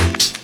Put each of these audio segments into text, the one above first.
you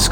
Let's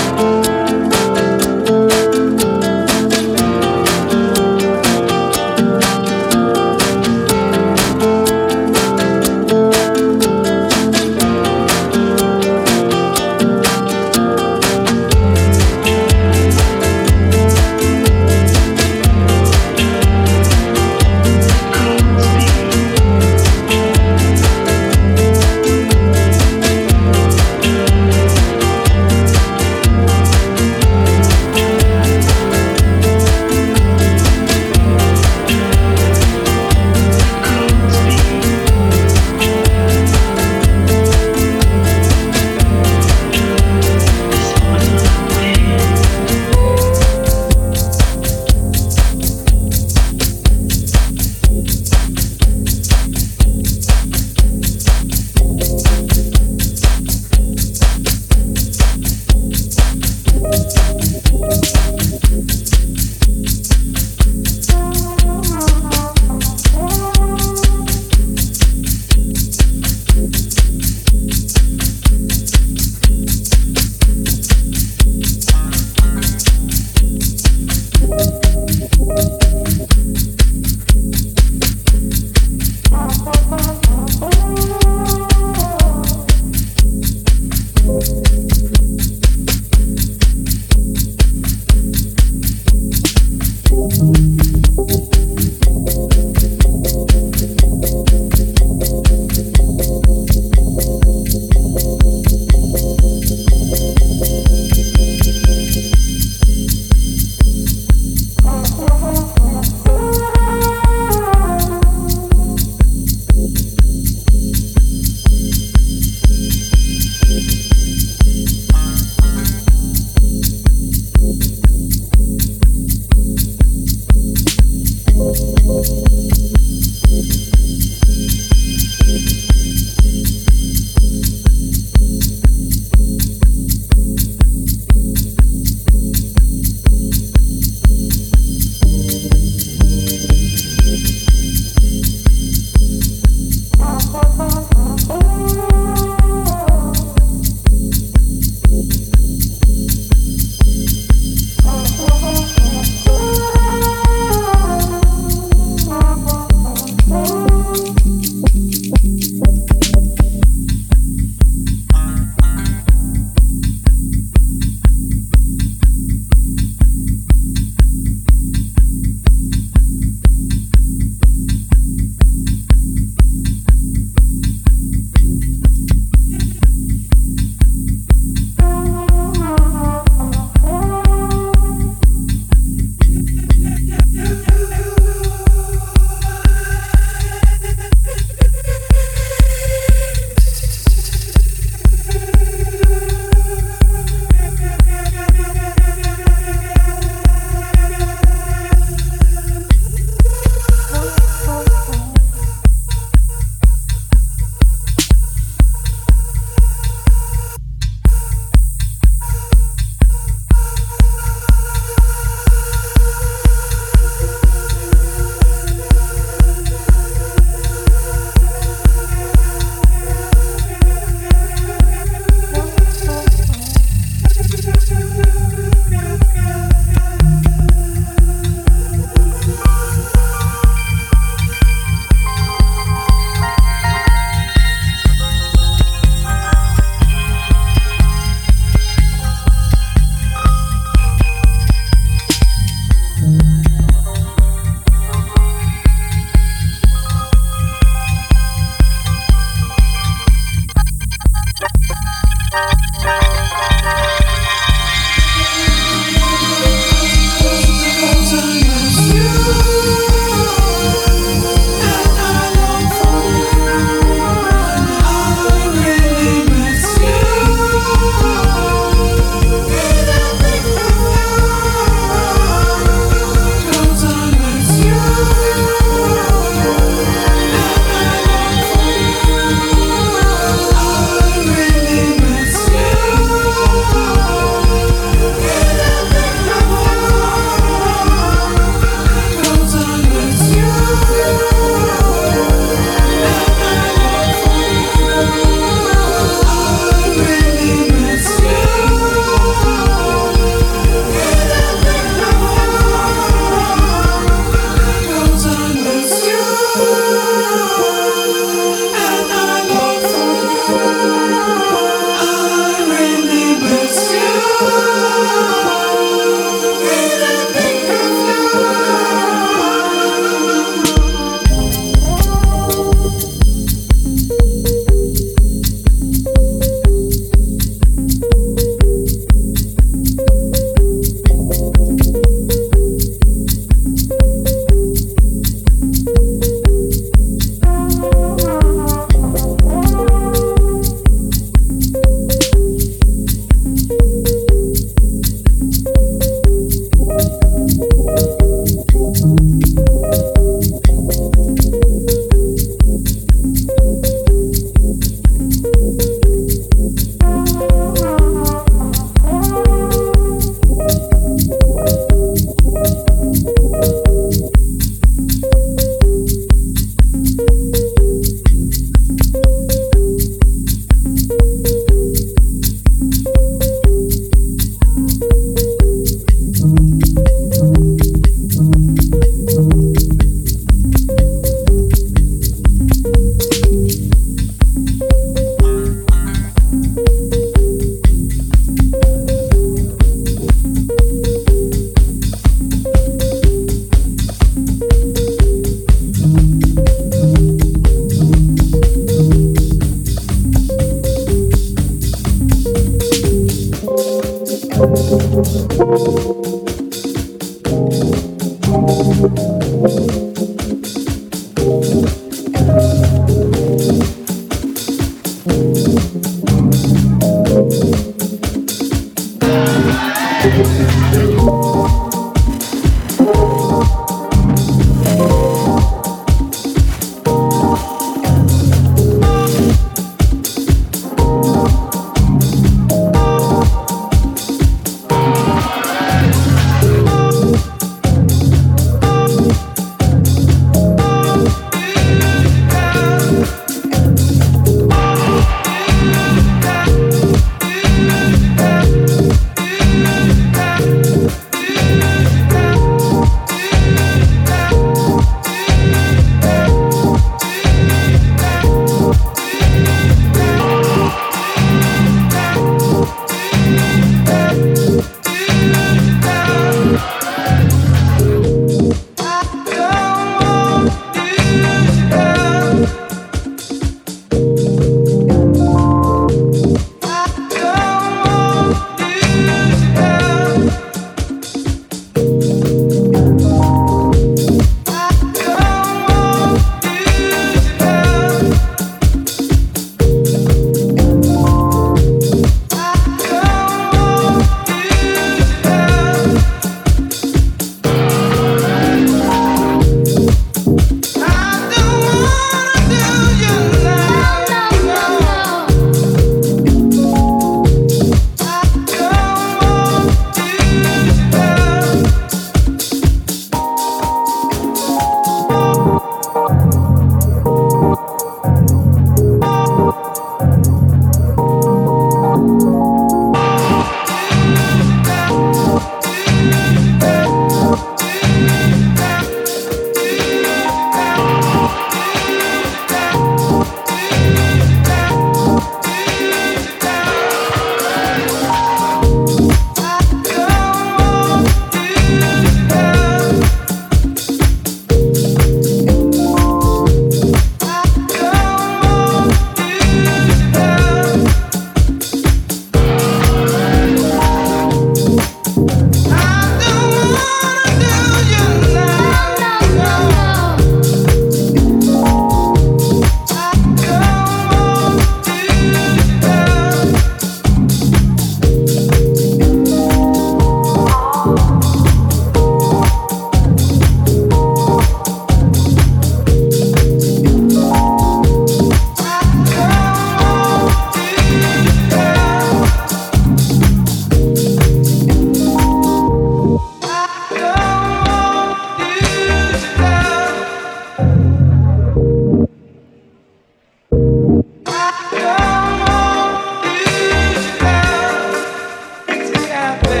até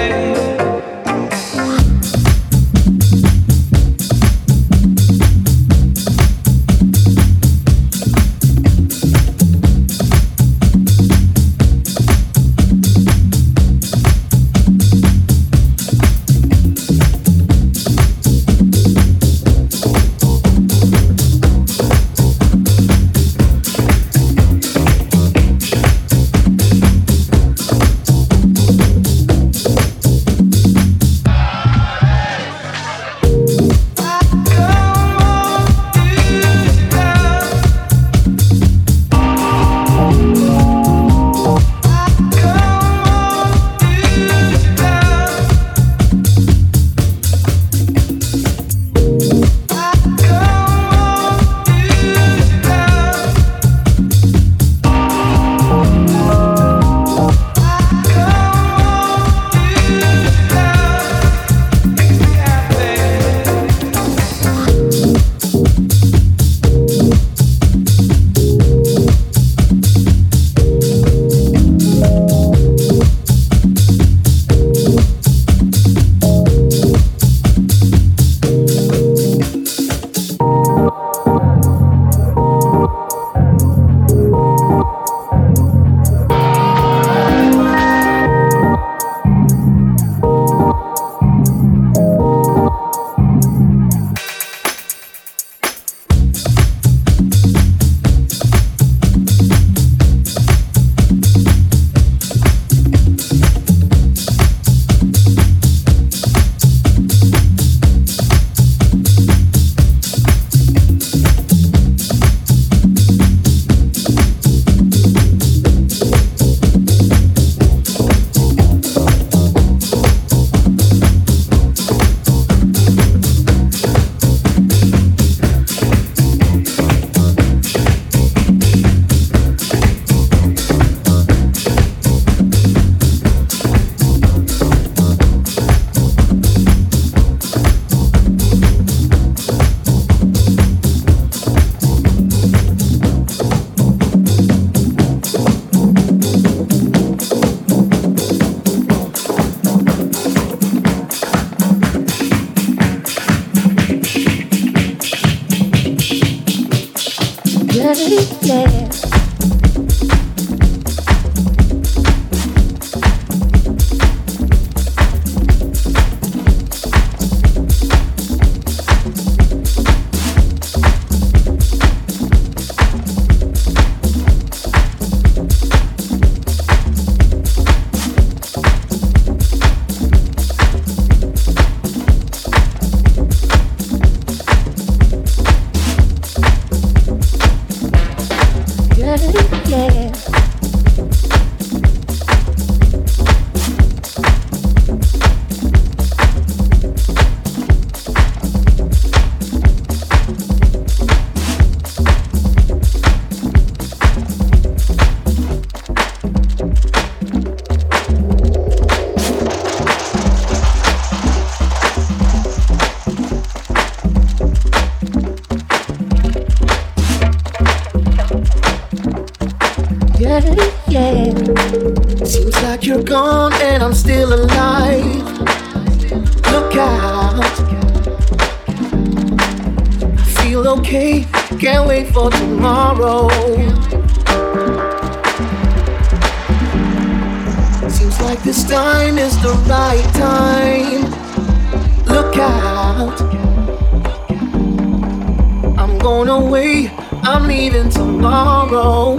I'm leaving tomorrow.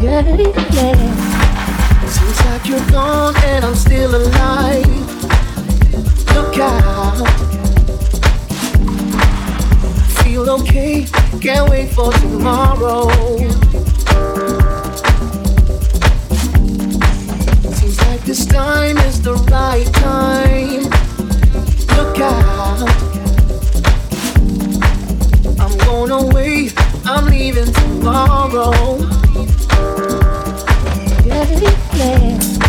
Yeah, yeah. Seems like you're gone and I'm still alive. Look out. Feel okay, can't wait for tomorrow. Seems like this time is the right time. Look out gone away. I'm leaving tomorrow. Yeah, yeah.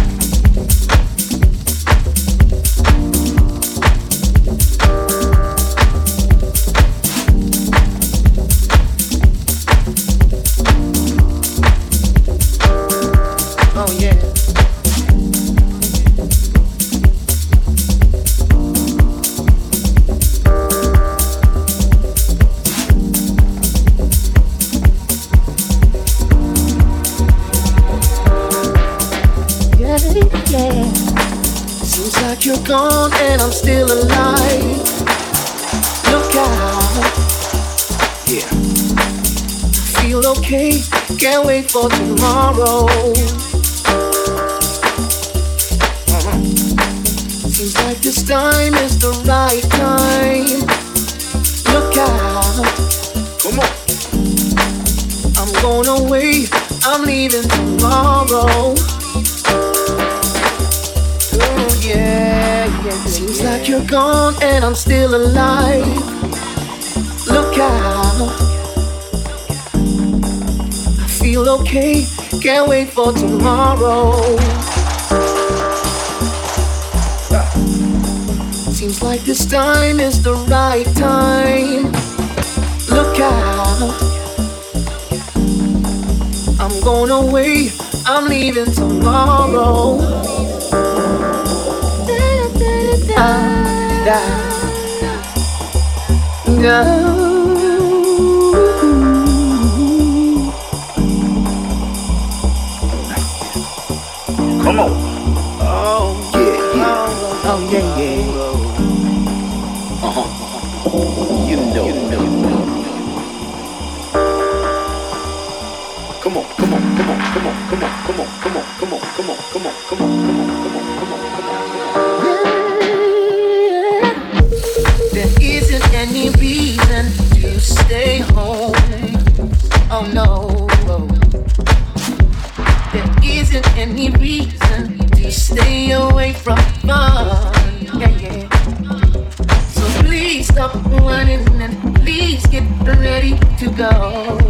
okay. Can't wait for tomorrow. Ah. Seems like this time is the right time. Look out. I'm going away. I'm leaving tomorrow. Da, da, da, da. da. Oh yeah, yeah. Uh huh. You know. Come on, come on, come on, come on, come on, come on, come on, come on, come on, come on, come on. go.